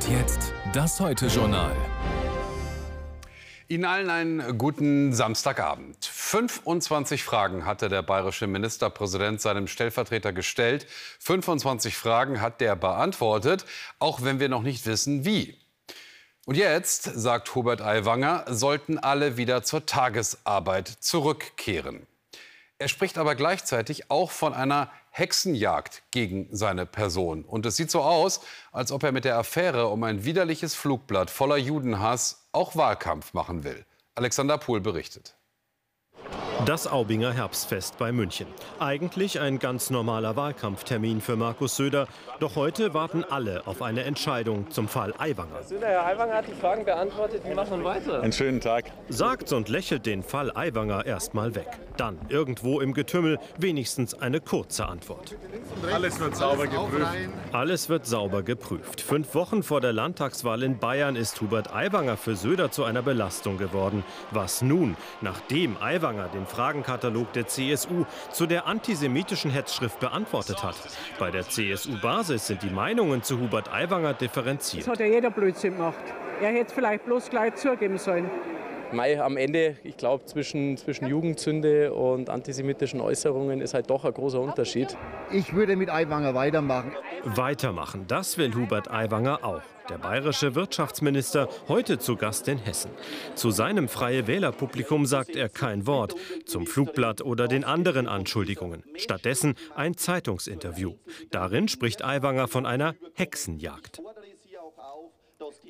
Und jetzt das Heute-Journal. Ihnen allen einen guten Samstagabend. 25 Fragen hatte der bayerische Ministerpräsident seinem Stellvertreter gestellt. 25 Fragen hat der beantwortet, auch wenn wir noch nicht wissen, wie. Und jetzt, sagt Hubert Aiwanger, sollten alle wieder zur Tagesarbeit zurückkehren. Er spricht aber gleichzeitig auch von einer Hexenjagd gegen seine Person. Und es sieht so aus, als ob er mit der Affäre um ein widerliches Flugblatt voller Judenhass auch Wahlkampf machen will. Alexander Pohl berichtet. Das Aubinger Herbstfest bei München. Eigentlich ein ganz normaler Wahlkampftermin für Markus Söder. Doch heute warten alle auf eine Entscheidung zum Fall Aiwanger. Söder, Herr Aiwanger hat die Fragen beantwortet. Wie machen wir weiter? Einen schönen Tag. Sagt und lächelt den Fall Aiwanger erstmal weg. Dann irgendwo im Getümmel wenigstens eine kurze Antwort. Alles wird sauber geprüft. Alles wird sauber geprüft. Fünf Wochen vor der Landtagswahl in Bayern ist Hubert Aiwanger für Söder zu einer Belastung geworden. Was nun, nachdem Aiwanger den Fragenkatalog der CSU zu der antisemitischen Hetzschrift beantwortet hat. Bei der CSU-Basis sind die Meinungen zu Hubert Aiwanger differenziert. Das hat ja jeder Blödsinn gemacht. Er hätte es vielleicht bloß gleich zugeben sollen. Mai, am Ende, ich glaube, zwischen, zwischen Jugendzünde und antisemitischen Äußerungen ist halt doch ein großer Unterschied. Ich würde mit Aiwanger weitermachen. Weitermachen, das will Hubert Aiwanger auch. Der bayerische Wirtschaftsminister heute zu Gast in Hessen. Zu seinem Freie Wählerpublikum sagt er kein Wort zum Flugblatt oder den anderen Anschuldigungen. Stattdessen ein Zeitungsinterview. Darin spricht Aiwanger von einer Hexenjagd.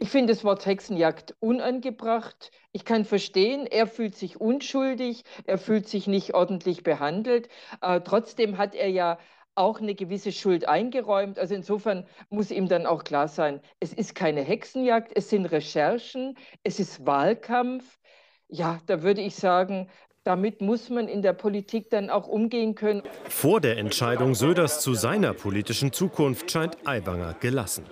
Ich finde das Wort Hexenjagd unangebracht. Ich kann verstehen, er fühlt sich unschuldig, er fühlt sich nicht ordentlich behandelt. Äh, trotzdem hat er ja auch eine gewisse Schuld eingeräumt. Also insofern muss ihm dann auch klar sein, es ist keine Hexenjagd, es sind Recherchen, es ist Wahlkampf. Ja, da würde ich sagen, damit muss man in der Politik dann auch umgehen können. Vor der Entscheidung Söders zu seiner politischen Zukunft scheint Aiwanger gelassen.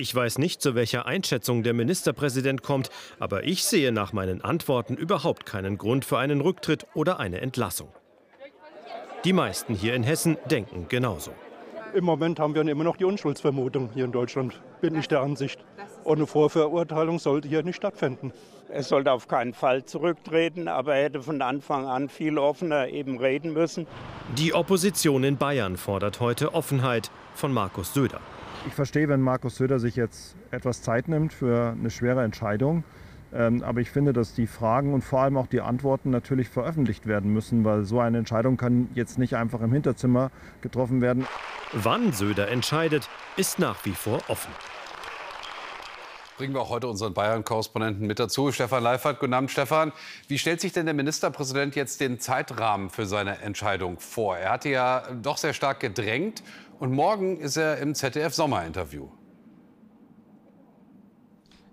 Ich weiß nicht, zu welcher Einschätzung der Ministerpräsident kommt, aber ich sehe nach meinen Antworten überhaupt keinen Grund für einen Rücktritt oder eine Entlassung. Die meisten hier in Hessen denken genauso. Im Moment haben wir immer noch die Unschuldsvermutung hier in Deutschland, bin ich der Ansicht. Und eine Vorverurteilung sollte hier nicht stattfinden. Er sollte auf keinen Fall zurücktreten, aber er hätte von Anfang an viel offener eben reden müssen. Die Opposition in Bayern fordert heute Offenheit von Markus Söder. Ich verstehe, wenn Markus Söder sich jetzt etwas Zeit nimmt für eine schwere Entscheidung. Ähm, aber ich finde, dass die Fragen und vor allem auch die Antworten natürlich veröffentlicht werden müssen, weil so eine Entscheidung kann jetzt nicht einfach im Hinterzimmer getroffen werden. Wann Söder entscheidet, ist nach wie vor offen. Bringen wir auch heute unseren Bayern-Korrespondenten mit dazu. Stefan Leifert, guten Abend, Stefan. Wie stellt sich denn der Ministerpräsident jetzt den Zeitrahmen für seine Entscheidung vor? Er hatte ja doch sehr stark gedrängt und morgen ist er im ZDF-Sommerinterview.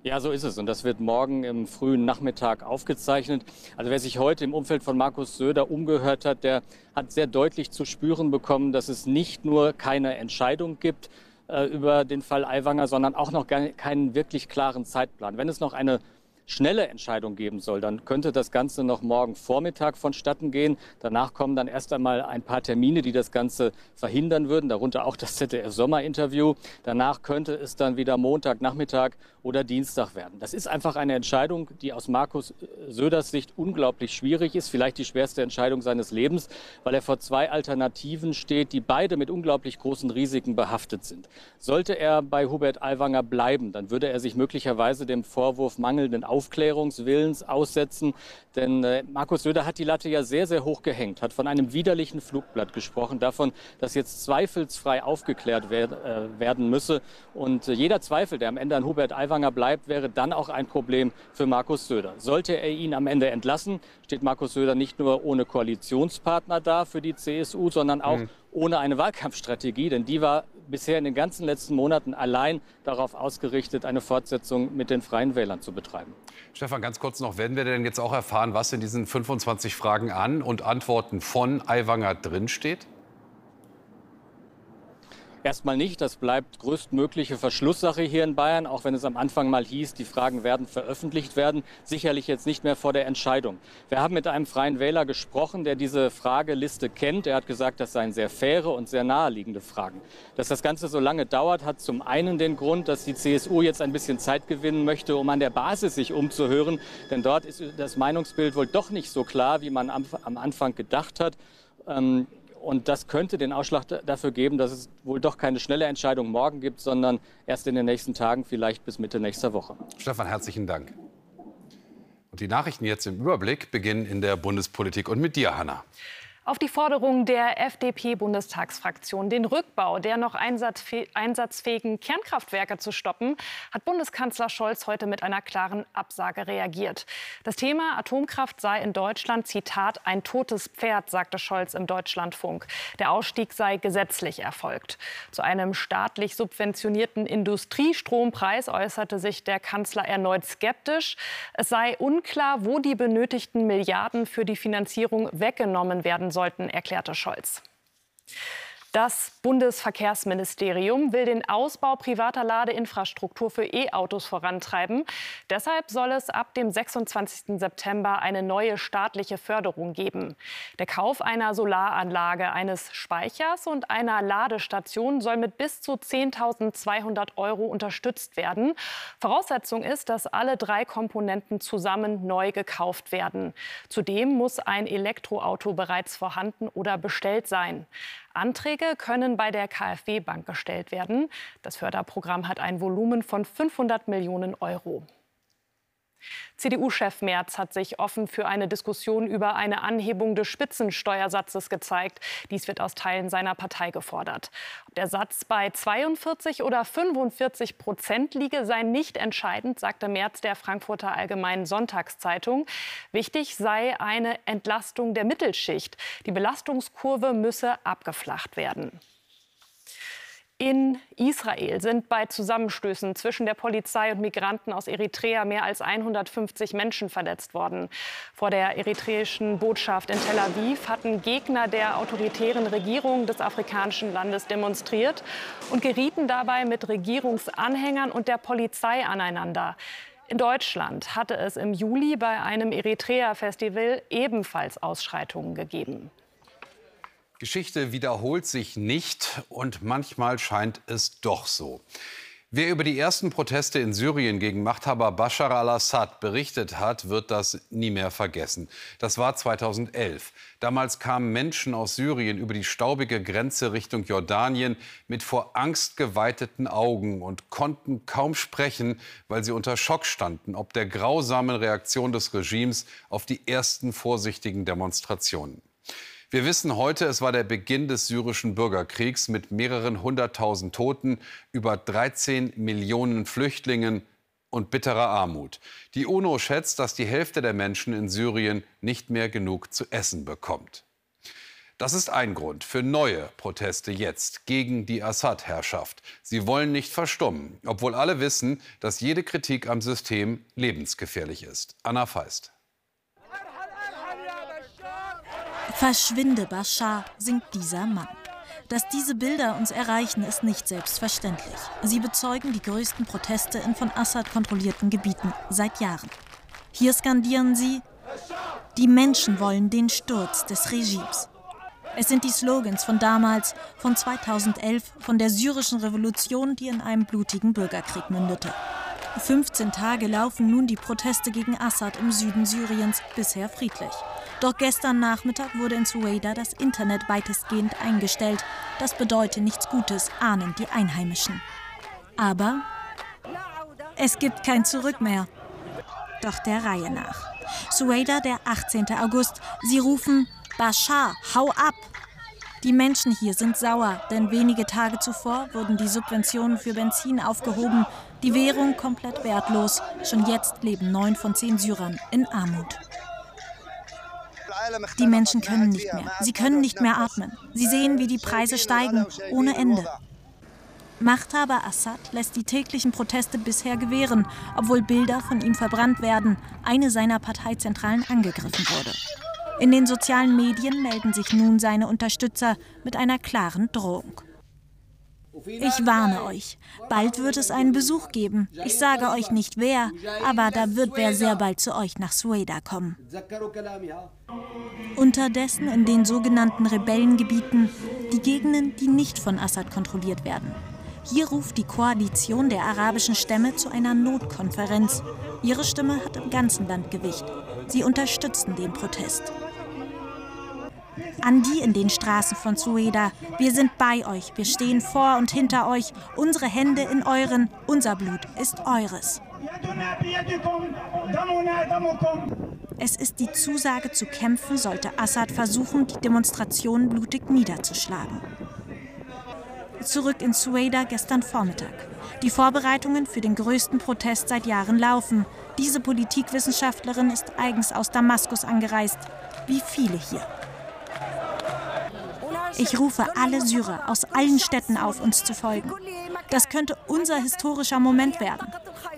Ja, so ist es. Und das wird morgen im frühen Nachmittag aufgezeichnet. Also wer sich heute im Umfeld von Markus Söder umgehört hat, der hat sehr deutlich zu spüren bekommen, dass es nicht nur keine Entscheidung gibt über den Fall Aiwanger, sondern auch noch keinen wirklich klaren Zeitplan. Wenn es noch eine schnelle Entscheidung geben soll, dann könnte das Ganze noch morgen Vormittag vonstatten gehen. Danach kommen dann erst einmal ein paar Termine, die das Ganze verhindern würden, darunter auch das ZDF-Sommerinterview. Danach könnte es dann wieder Montagnachmittag oder Dienstag werden. Das ist einfach eine Entscheidung, die aus Markus Söders Sicht unglaublich schwierig ist, vielleicht die schwerste Entscheidung seines Lebens, weil er vor zwei Alternativen steht, die beide mit unglaublich großen Risiken behaftet sind. Sollte er bei Hubert Aiwanger bleiben, dann würde er sich möglicherweise dem Vorwurf mangelnden Aufklärungswillens aussetzen. Denn äh, Markus Söder hat die Latte ja sehr, sehr hoch gehängt, hat von einem widerlichen Flugblatt gesprochen, davon, dass jetzt zweifelsfrei aufgeklärt wer äh, werden müsse. Und äh, jeder Zweifel, der am Ende an Hubert Aiwanger bleibt, wäre dann auch ein Problem für Markus Söder. Sollte er ihn am Ende entlassen, steht Markus Söder nicht nur ohne Koalitionspartner da für die CSU, sondern auch mhm. ohne eine Wahlkampfstrategie, denn die war bisher in den ganzen letzten Monaten allein darauf ausgerichtet, eine Fortsetzung mit den Freien Wählern zu betreiben. Stefan, ganz kurz noch, werden wir denn jetzt auch erfahren, was in diesen 25 Fragen an und Antworten von Aiwanger drinsteht? Erstmal nicht. Das bleibt größtmögliche Verschlusssache hier in Bayern, auch wenn es am Anfang mal hieß, die Fragen werden veröffentlicht werden. Sicherlich jetzt nicht mehr vor der Entscheidung. Wir haben mit einem freien Wähler gesprochen, der diese Frageliste kennt. Er hat gesagt, das seien sehr faire und sehr naheliegende Fragen. Dass das Ganze so lange dauert, hat zum einen den Grund, dass die CSU jetzt ein bisschen Zeit gewinnen möchte, um an der Basis sich umzuhören. Denn dort ist das Meinungsbild wohl doch nicht so klar, wie man am, Anfang gedacht hat. Ähm, und das könnte den Ausschlag dafür geben, dass es wohl doch keine schnelle Entscheidung morgen gibt, sondern erst in den nächsten Tagen, vielleicht bis Mitte nächster Woche. Stefan, herzlichen Dank. Und die Nachrichten jetzt im Überblick beginnen in der Bundespolitik und mit dir, Hanna. Auf die Forderung der FDP-Bundestagsfraktion, den Rückbau der noch einsatzfähigen Kernkraftwerke zu stoppen, hat Bundeskanzler Scholz heute mit einer klaren Absage reagiert. Das Thema Atomkraft sei in Deutschland, Zitat, ein totes Pferd, sagte Scholz im Deutschlandfunk. Der Ausstieg sei gesetzlich erfolgt. Zu einem staatlich subventionierten Industriestrompreis äußerte sich der Kanzler erneut skeptisch. Es sei unklar, wo die benötigten Milliarden für die Finanzierung weggenommen werden sollten, erklärte Scholz. Das Bundesverkehrsministerium will den Ausbau privater Ladeinfrastruktur für E-Autos vorantreiben. Deshalb soll es ab dem 26. September eine neue staatliche Förderung geben. Der Kauf einer Solaranlage, eines Speichers und einer Ladestation soll mit bis zu 10.200 Euro unterstützt werden. Voraussetzung ist, dass alle drei Komponenten zusammen neu gekauft werden. Zudem muss ein Elektroauto bereits vorhanden oder bestellt sein. Anträge können bei der KfW Bank gestellt werden. Das Förderprogramm hat ein Volumen von 500 Millionen Euro. CDU-Chef Merz hat sich offen für eine Diskussion über eine Anhebung des Spitzensteuersatzes gezeigt. Dies wird aus Teilen seiner Partei gefordert. Ob der Satz bei 42 oder 45 Prozent liege, sei nicht entscheidend, sagte Merz der Frankfurter Allgemeinen Sonntagszeitung. Wichtig sei eine Entlastung der Mittelschicht. Die Belastungskurve müsse abgeflacht werden. In Israel sind bei Zusammenstößen zwischen der Polizei und Migranten aus Eritrea mehr als 150 Menschen verletzt worden. Vor der eritreischen Botschaft in Tel Aviv hatten Gegner der autoritären Regierung des afrikanischen Landes demonstriert und gerieten dabei mit Regierungsanhängern und der Polizei aneinander. In Deutschland hatte es im Juli bei einem Eritrea-Festival ebenfalls Ausschreitungen gegeben. Geschichte wiederholt sich nicht und manchmal scheint es doch so. Wer über die ersten Proteste in Syrien gegen Machthaber Bashar al-Assad berichtet hat, wird das nie mehr vergessen. Das war 2011. Damals kamen Menschen aus Syrien über die staubige Grenze Richtung Jordanien mit vor Angst geweiteten Augen und konnten kaum sprechen, weil sie unter Schock standen, ob der grausamen Reaktion des Regimes auf die ersten vorsichtigen Demonstrationen. Wir wissen heute, es war der Beginn des syrischen Bürgerkriegs mit mehreren hunderttausend Toten, über 13 Millionen Flüchtlingen und bitterer Armut. Die UNO schätzt, dass die Hälfte der Menschen in Syrien nicht mehr genug zu essen bekommt. Das ist ein Grund für neue Proteste jetzt gegen die Assad-Herrschaft. Sie wollen nicht verstummen, obwohl alle wissen, dass jede Kritik am System lebensgefährlich ist. Anna Feist. Verschwinde, Bashar, singt dieser Mann. Dass diese Bilder uns erreichen, ist nicht selbstverständlich. Sie bezeugen die größten Proteste in von Assad kontrollierten Gebieten seit Jahren. Hier skandieren sie, die Menschen wollen den Sturz des Regimes. Es sind die Slogans von damals, von 2011, von der syrischen Revolution, die in einem blutigen Bürgerkrieg mündete. 15 Tage laufen nun die Proteste gegen Assad im Süden Syriens bisher friedlich. Doch gestern Nachmittag wurde in Sueda das Internet weitestgehend eingestellt. Das bedeutet nichts Gutes, ahnen die Einheimischen. Aber es gibt kein Zurück mehr. Doch der Reihe nach. Sueda, der 18. August. Sie rufen Bashar, hau ab! Die Menschen hier sind sauer, denn wenige Tage zuvor wurden die Subventionen für Benzin aufgehoben, die Währung komplett wertlos. Schon jetzt leben neun von zehn Syrern in Armut. Die Menschen können nicht mehr. Sie können nicht mehr atmen. Sie sehen, wie die Preise steigen, ohne Ende. Machthaber Assad lässt die täglichen Proteste bisher gewähren, obwohl Bilder von ihm verbrannt werden, eine seiner Parteizentralen angegriffen wurde. In den sozialen Medien melden sich nun seine Unterstützer mit einer klaren Drohung. Ich warne euch, bald wird es einen Besuch geben. Ich sage euch nicht wer, aber da wird wer sehr bald zu euch nach Sueda kommen. Unterdessen in den sogenannten Rebellengebieten, die Gegenden, die nicht von Assad kontrolliert werden. Hier ruft die Koalition der arabischen Stämme zu einer Notkonferenz. Ihre Stimme hat im ganzen Land Gewicht. Sie unterstützen den Protest. An die in den Straßen von Sueda, wir sind bei euch, wir stehen vor und hinter euch, unsere Hände in euren, unser Blut ist eures. Es ist die Zusage zu kämpfen, sollte Assad versuchen, die Demonstrationen blutig niederzuschlagen. Zurück in Sueda gestern Vormittag. Die Vorbereitungen für den größten Protest seit Jahren laufen. Diese Politikwissenschaftlerin ist eigens aus Damaskus angereist, wie viele hier. Ich rufe alle Syrer aus allen Städten auf, uns zu folgen. Das könnte unser historischer Moment werden.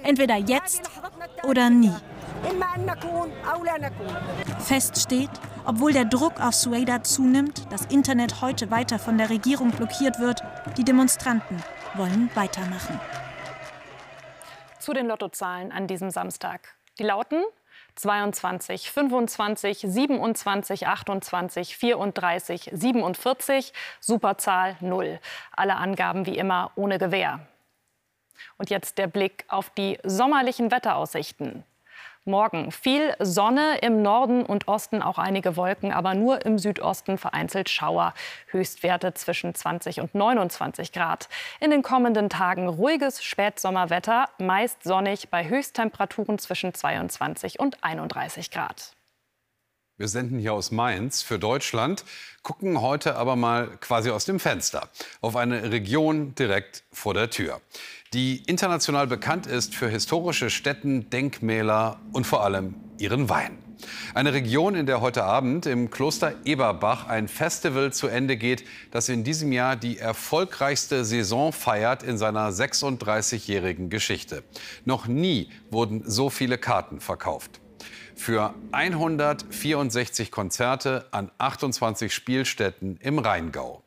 Entweder jetzt oder nie. Fest steht, obwohl der Druck auf Sueda zunimmt, das Internet heute weiter von der Regierung blockiert wird, die Demonstranten wollen weitermachen. Zu den Lottozahlen an diesem Samstag. Die lauten 22, 25, 27, 28, 34, 47, Superzahl 0. Alle Angaben wie immer ohne Gewähr. Und jetzt der Blick auf die sommerlichen Wetteraussichten. Morgen viel Sonne, im Norden und Osten auch einige Wolken, aber nur im Südosten vereinzelt Schauer. Höchstwerte zwischen 20 und 29 Grad. In den kommenden Tagen ruhiges Spätsommerwetter, meist sonnig bei Höchsttemperaturen zwischen 22 und 31 Grad. Wir senden hier aus Mainz für Deutschland, gucken heute aber mal quasi aus dem Fenster auf eine Region direkt vor der Tür die international bekannt ist für historische Stätten, Denkmäler und vor allem ihren Wein. Eine Region, in der heute Abend im Kloster Eberbach ein Festival zu Ende geht, das in diesem Jahr die erfolgreichste Saison feiert in seiner 36-jährigen Geschichte. Noch nie wurden so viele Karten verkauft. Für 164 Konzerte an 28 Spielstätten im Rheingau.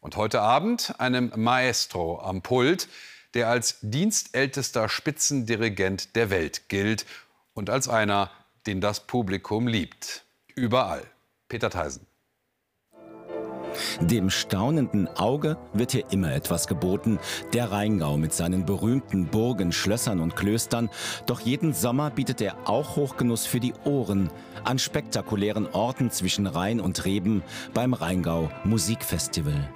Und heute Abend einem Maestro am Pult, der als dienstältester Spitzendirigent der Welt gilt und als einer, den das Publikum liebt. Überall. Peter Theisen. Dem staunenden Auge wird hier immer etwas geboten. Der Rheingau mit seinen berühmten Burgen, Schlössern und Klöstern. Doch jeden Sommer bietet er auch Hochgenuss für die Ohren an spektakulären Orten zwischen Rhein und Reben beim Rheingau Musikfestival.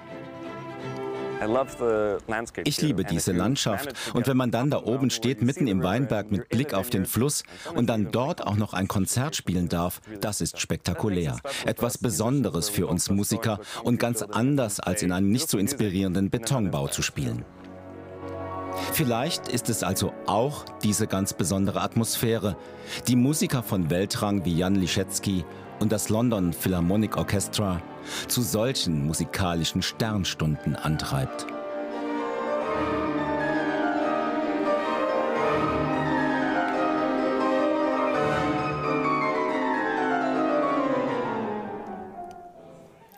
Ich liebe diese Landschaft und wenn man dann da oben steht, mitten im Weinberg mit Blick auf den Fluss und dann dort auch noch ein Konzert spielen darf, das ist spektakulär. Etwas Besonderes für uns Musiker und ganz anders als in einem nicht so inspirierenden Betonbau zu spielen. Vielleicht ist es also auch diese ganz besondere Atmosphäre, die Musiker von Weltrang wie Jan Liszewski und das London Philharmonic Orchestra zu solchen musikalischen Sternstunden antreibt.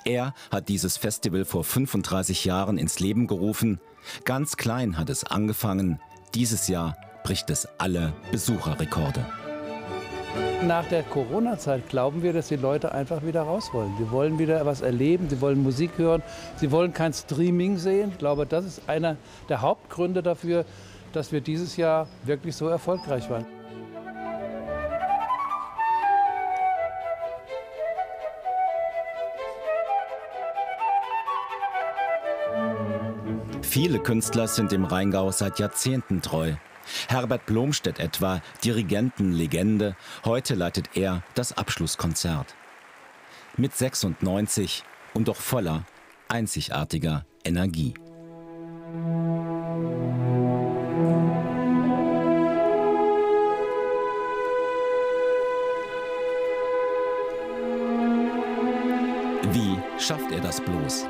Er hat dieses Festival vor 35 Jahren ins Leben gerufen. Ganz klein hat es angefangen. Dieses Jahr bricht es alle Besucherrekorde. Nach der Corona-Zeit glauben wir, dass die Leute einfach wieder raus wollen. Sie wollen wieder was erleben, sie wollen Musik hören, sie wollen kein Streaming sehen. Ich glaube, das ist einer der Hauptgründe dafür, dass wir dieses Jahr wirklich so erfolgreich waren. Viele Künstler sind im Rheingau seit Jahrzehnten treu. Herbert Blomstedt etwa, Dirigentenlegende, heute leitet er das Abschlusskonzert. Mit 96 und doch voller einzigartiger Energie. Wie schafft er das bloß?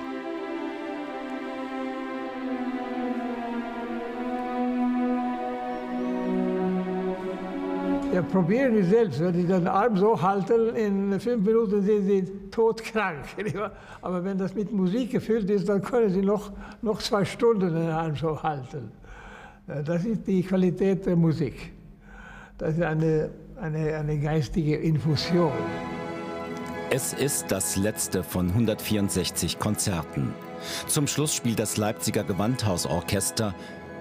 Ja, probieren Sie selbst. Wenn Sie den Arm so halten, in fünf Minuten sind Sie todkrank. Aber wenn das mit Musik gefüllt ist, dann können Sie noch, noch zwei Stunden den Arm so halten. Das ist die Qualität der Musik. Das ist eine, eine, eine geistige Infusion. Es ist das letzte von 164 Konzerten. Zum Schluss spielt das Leipziger Gewandhausorchester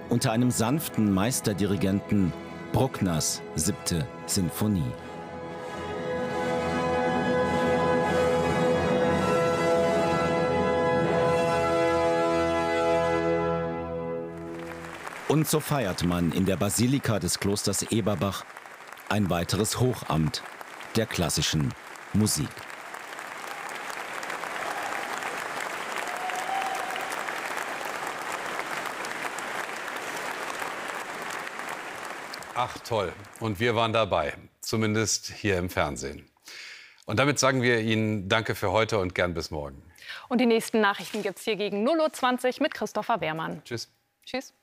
unter einem sanften Meisterdirigenten Bruckners siebte Sinfonie. Und so feiert man in der Basilika des Klosters Eberbach ein weiteres Hochamt der klassischen Musik. Ach toll. Und wir waren dabei, zumindest hier im Fernsehen. Und damit sagen wir Ihnen Danke für heute und gern bis morgen. Und die nächsten Nachrichten gibt es hier gegen 0.20 Uhr mit Christopher Wehrmann. Tschüss. Tschüss.